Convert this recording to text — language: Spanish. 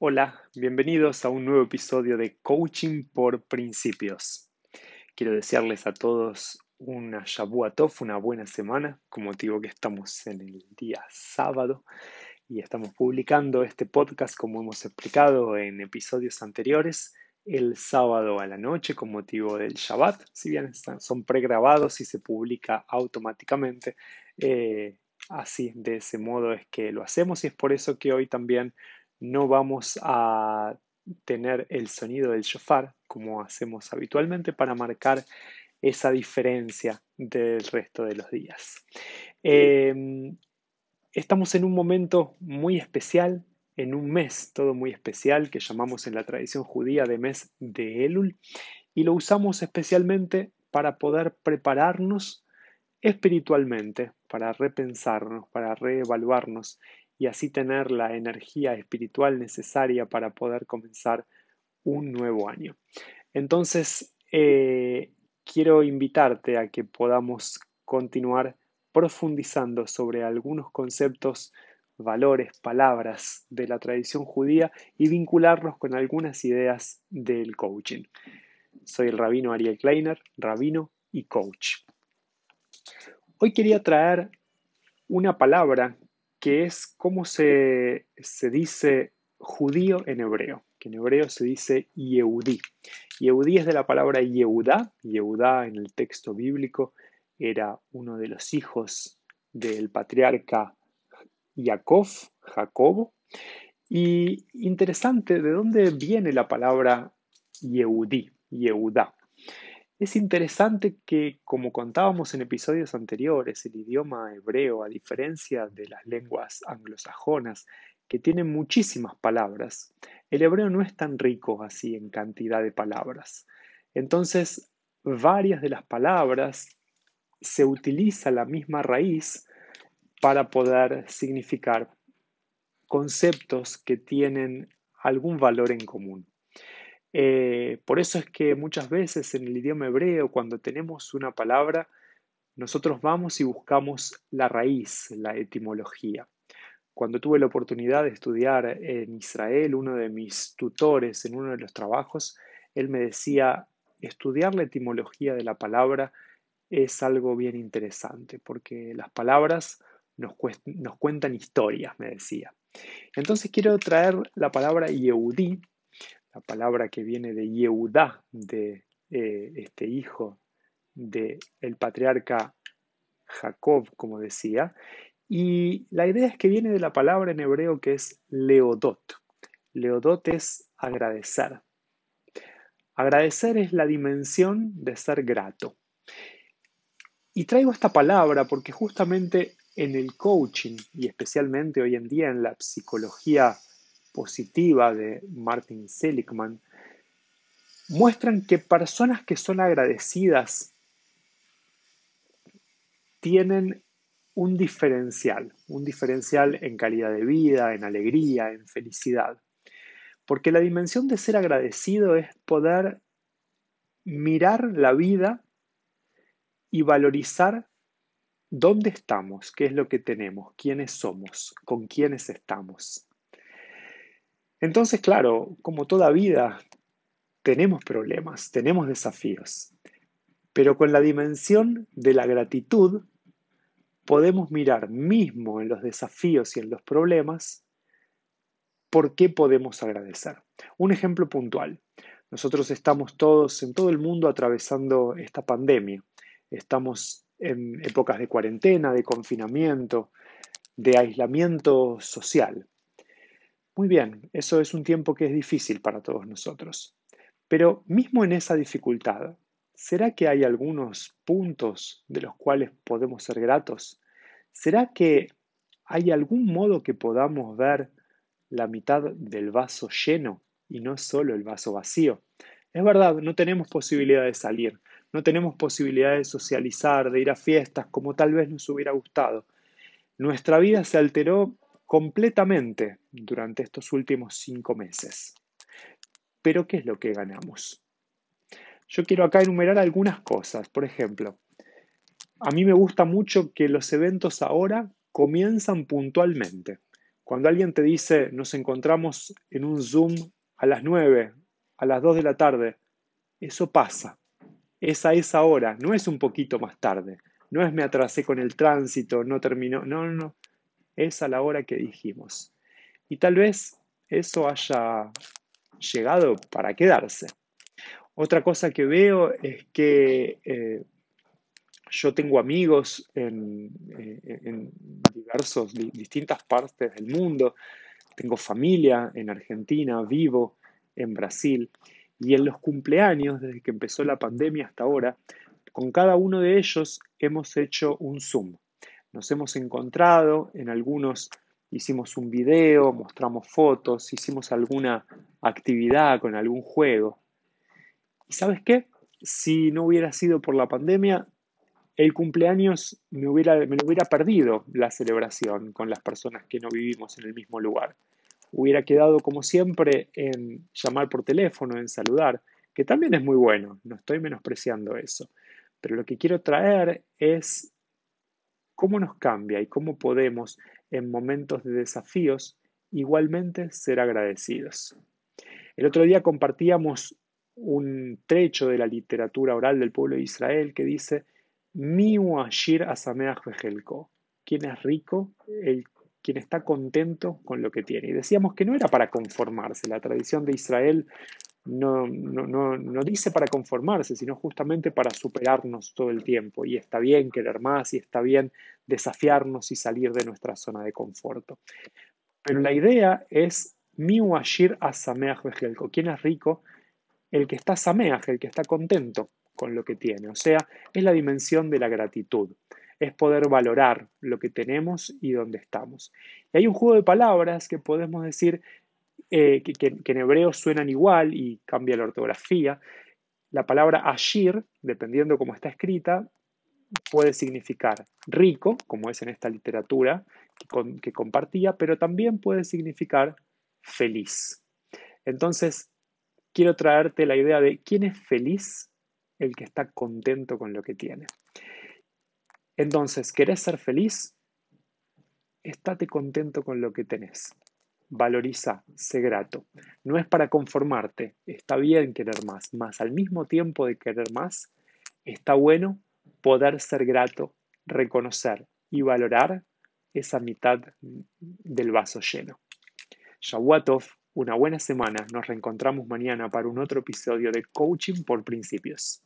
Hola, bienvenidos a un nuevo episodio de Coaching por Principios. Quiero desearles a todos una Shabua Tov, una buena semana, con motivo que estamos en el día sábado y estamos publicando este podcast, como hemos explicado en episodios anteriores, el sábado a la noche con motivo del Shabbat, si bien son pregrabados y se publica automáticamente. Eh, así, de ese modo es que lo hacemos y es por eso que hoy también no vamos a tener el sonido del shofar como hacemos habitualmente para marcar esa diferencia del resto de los días. Em, estamos en un momento muy especial, en un mes todo muy especial que llamamos en la tradición judía de mes de Elul y lo usamos especialmente para poder prepararnos espiritualmente, para repensarnos, para reevaluarnos y así tener la energía espiritual necesaria para poder comenzar un nuevo año. Entonces, eh, quiero invitarte a que podamos continuar profundizando sobre algunos conceptos, valores, palabras de la tradición judía y vincularlos con algunas ideas del coaching. Soy el rabino Ariel Kleiner, rabino y coach. Hoy quería traer una palabra que es como se, dice judío en hebreo, que en hebreo se dice Yehudí. Yehudí es de la palabra Yehudá. Yehudá en el texto bíblico era uno de los hijos del patriarca Jacob, Jacobo. Y interesante, ¿de dónde viene la palabra Yehudí, Yehudá? Es interesante que, como contábamos en episodios anteriores, el idioma hebreo, a diferencia de las lenguas anglosajonas, que tienen muchísimas palabras, el hebreo no es tan rico así en cantidad de palabras. Entonces, varias de las palabras se utiliza la misma raíz para poder significar conceptos que tienen algún valor en común. Eh, por eso es que muchas veces en el idioma hebreo, cuando tenemos una palabra, nosotros vamos y buscamos la raíz, la etimología. Cuando tuve la oportunidad de estudiar en Israel, uno de mis tutores en uno de los trabajos, él me decía, estudiar la etimología de la palabra es algo bien interesante, porque las palabras nos, nos cuentan historias, me decía. Entonces quiero traer la palabra Yehudí, la palabra que viene de Yehudá, de eh, este hijo del el patriarca Jacob, como decía, y la idea es que viene de la palabra en hebreo que es leodot. Leodot es agradecer. Agradecer es la dimensión de ser grato. Y traigo esta palabra porque justamente en el coaching y especialmente hoy en día en la psicología positiva de Martin Seligman muestran que personas que son agradecidas tienen un diferencial, un diferencial en calidad de vida, en alegría, en felicidad. Porque la dimensión de ser agradecido es poder mirar la vida y valorizar dónde estamos, qué es lo que tenemos, quiénes somos, con quiénes estamos. Entonces, claro, como toda vida, tenemos problemas, tenemos desafíos, pero con la dimensión de la gratitud podemos mirar mismo en los desafíos y en los problemas por qué podemos agradecer. Un ejemplo puntual. Nosotros estamos todos en todo el mundo atravesando esta pandemia. Estamos en épocas de cuarentena, de confinamiento, de aislamiento social. Muy bien, eso es un tiempo que es difícil para todos nosotros. Pero mismo en esa dificultad, ¿será que hay algunos puntos de los cuales podemos ser gratos? ¿Será que hay algún modo que podamos ver la mitad del vaso lleno y no solo el vaso vacío? Es verdad, no tenemos posibilidad de salir, no tenemos posibilidad de socializar, de ir a fiestas como tal vez nos hubiera gustado. Nuestra vida se alteró completamente durante estos últimos cinco meses. Pero, ¿qué es lo que ganamos? Yo quiero acá enumerar algunas cosas. Por ejemplo, a mí me gusta mucho que los eventos ahora comienzan puntualmente. Cuando alguien te dice, nos encontramos en un Zoom a las 9, a las 2 de la tarde, eso pasa. Es esa hora, no es un poquito más tarde. No es me atrasé con el tránsito, no terminó. No, no, no. Es a la hora que dijimos. Y tal vez eso haya llegado para quedarse. Otra cosa que veo es que eh, yo tengo amigos en, eh, en diversos, distintas partes del mundo, tengo familia en Argentina, vivo en Brasil, y en los cumpleaños, desde que empezó la pandemia hasta ahora, con cada uno de ellos hemos hecho un Zoom. Nos hemos encontrado, en algunos hicimos un video, mostramos fotos, hicimos alguna actividad con algún juego. ¿Y sabes qué? Si no hubiera sido por la pandemia, el cumpleaños me, hubiera, me lo hubiera perdido la celebración con las personas que no vivimos en el mismo lugar. Hubiera quedado como siempre en llamar por teléfono, en saludar, que también es muy bueno, no estoy menospreciando eso. Pero lo que quiero traer es cómo nos cambia y cómo podemos en momentos de desafíos igualmente ser agradecidos. El otro día compartíamos un trecho de la literatura oral del pueblo de Israel que dice Miu Ashir Asameach Vejelko. Quien es rico, el, quien está contento con lo que tiene. Y decíamos que no era para conformarse. La tradición de Israel no, no, no, no, dice para conformarse, sino justamente para superarnos todo el tiempo. Y está bien querer más y está bien desafiarnos y salir de nuestra zona de conforto. Pero la idea es Miu Ashir Asameach Vejelko. ¿Quién es rico? El que está Sameach, el que está contento con lo que tiene. O sea, es la dimensión de la gratitud. Es poder valorar lo que tenemos y dónde estamos. Y hay un juego de palabras que podemos decir eh, que, en hebreo suenan igual y cambia la ortografía. La palabra ashir, dependiendo cómo está escrita, puede significar rico, como es en esta literatura que compartía, pero también puede significar feliz. Entonces, quiero traerte la idea de quién es feliz el que está contento con lo que tiene. Entonces, ¿querés ser feliz? Estate contento con lo que tenés. Valoriza, sé grato. No es para conformarte, está bien querer más, más al mismo tiempo de querer más, está bueno poder ser grato, reconocer y valorar esa mitad del vaso lleno. Shavuatov, una buena semana. Nos reencontramos mañana para un otro episodio de Coaching por Principios.